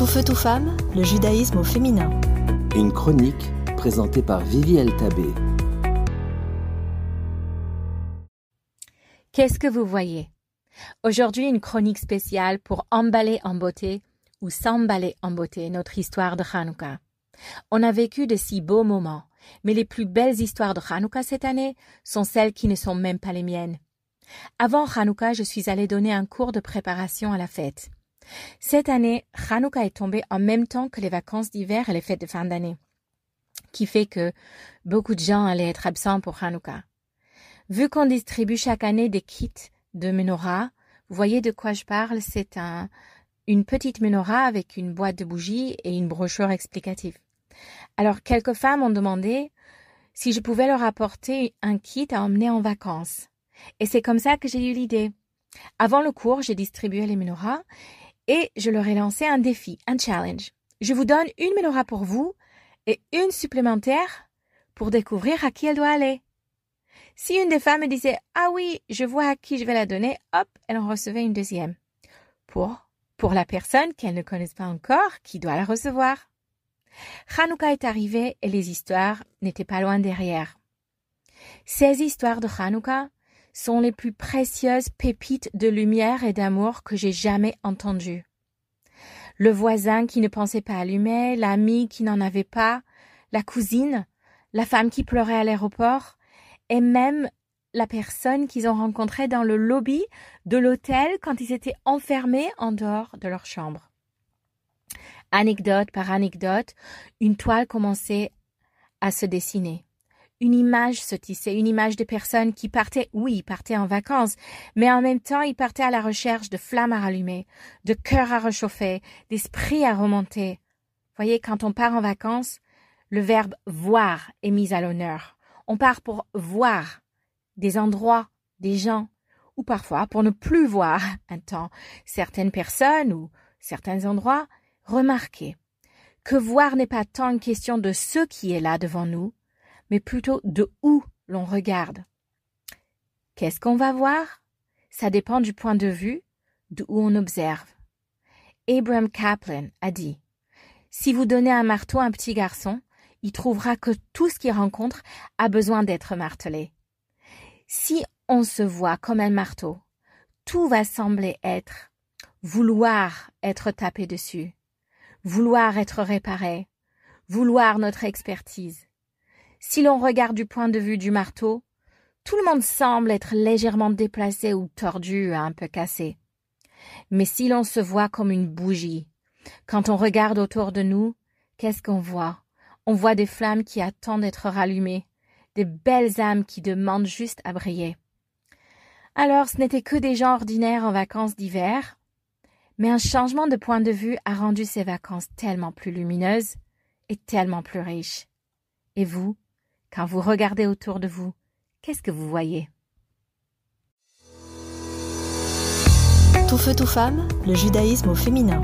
Tout feu, tout femme, le judaïsme au féminin. Une chronique présentée par Vivi Tabé. Qu'est-ce que vous voyez? Aujourd'hui, une chronique spéciale pour emballer en beauté ou s'emballer en beauté notre histoire de Hanouka. On a vécu de si beaux moments, mais les plus belles histoires de Hanouka cette année sont celles qui ne sont même pas les miennes. Avant Hanouka, je suis allée donner un cours de préparation à la fête. Cette année, Hanouka est tombé en même temps que les vacances d'hiver et les fêtes de fin d'année, qui fait que beaucoup de gens allaient être absents pour Hanouka. Vu qu'on distribue chaque année des kits de menorah, vous voyez de quoi je parle, c'est un, une petite menorah avec une boîte de bougies et une brochure explicative. Alors quelques femmes ont demandé si je pouvais leur apporter un kit à emmener en vacances. Et c'est comme ça que j'ai eu l'idée. Avant le cours, j'ai distribué les menorahs et je leur ai lancé un défi, un challenge. Je vous donne une menorah pour vous et une supplémentaire pour découvrir à qui elle doit aller. Si une des femmes me disait Ah oui, je vois à qui je vais la donner, hop, elle en recevait une deuxième. Pour, pour la personne qu'elle ne connaisse pas encore, qui doit la recevoir. Hanouka est arrivé et les histoires n'étaient pas loin derrière. Ces histoires de Hanouka sont les plus précieuses pépites de lumière et d'amour que j'ai jamais entendues. Le voisin qui ne pensait pas allumer, l'ami qui n'en avait pas, la cousine, la femme qui pleurait à l'aéroport, et même la personne qu'ils ont rencontrée dans le lobby de l'hôtel quand ils étaient enfermés en dehors de leur chambre. Anecdote par anecdote, une toile commençait à se dessiner une image se tissait, une image de personnes qui partaient, oui, partaient en vacances, mais en même temps, ils partaient à la recherche de flammes à rallumer, de cœurs à réchauffer, d'esprits à remonter. Voyez, quand on part en vacances, le verbe voir est mis à l'honneur. On part pour voir des endroits, des gens, ou parfois pour ne plus voir un temps certaines personnes ou certains endroits, remarquer que voir n'est pas tant une question de ce qui est là devant nous, mais plutôt de où l'on regarde. Qu'est-ce qu'on va voir? Ça dépend du point de vue, d'où on observe. Abraham Kaplan a dit Si vous donnez un marteau à un petit garçon, il trouvera que tout ce qu'il rencontre a besoin d'être martelé. Si on se voit comme un marteau, tout va sembler être vouloir être tapé dessus, vouloir être réparé, vouloir notre expertise. Si l'on regarde du point de vue du marteau, tout le monde semble être légèrement déplacé ou tordu, un peu cassé. Mais si l'on se voit comme une bougie, quand on regarde autour de nous, qu'est-ce qu'on voit? On voit des flammes qui attendent d'être rallumées, des belles âmes qui demandent juste à briller. Alors ce n'était que des gens ordinaires en vacances d'hiver, mais un changement de point de vue a rendu ces vacances tellement plus lumineuses et tellement plus riches. Et vous, quand vous regardez autour de vous, qu'est-ce que vous voyez? Tout feu, tout femme, le judaïsme au féminin.